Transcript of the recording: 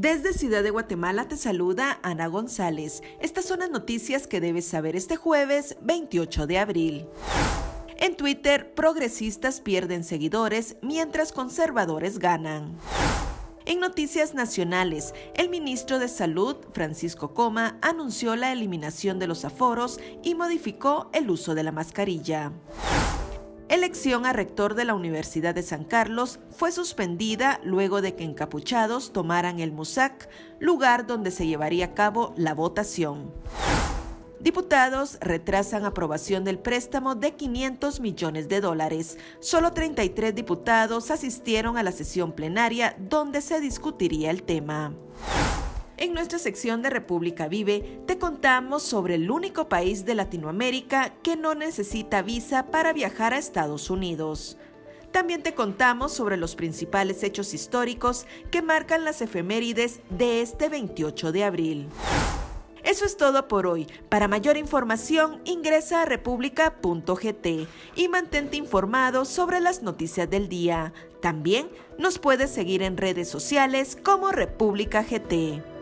Desde Ciudad de Guatemala te saluda Ana González. Estas son las noticias que debes saber este jueves 28 de abril. En Twitter, progresistas pierden seguidores mientras conservadores ganan. En noticias nacionales, el ministro de Salud, Francisco Coma, anunció la eliminación de los aforos y modificó el uso de la mascarilla. Elección a rector de la Universidad de San Carlos fue suspendida luego de que encapuchados tomaran el MUSAC, lugar donde se llevaría a cabo la votación. Diputados retrasan aprobación del préstamo de 500 millones de dólares. Solo 33 diputados asistieron a la sesión plenaria donde se discutiría el tema. En nuestra sección de República Vive te contamos sobre el único país de Latinoamérica que no necesita visa para viajar a Estados Unidos. También te contamos sobre los principales hechos históricos que marcan las efemérides de este 28 de abril. Eso es todo por hoy. Para mayor información ingresa a república.gt y mantente informado sobre las noticias del día. También nos puedes seguir en redes sociales como República GT.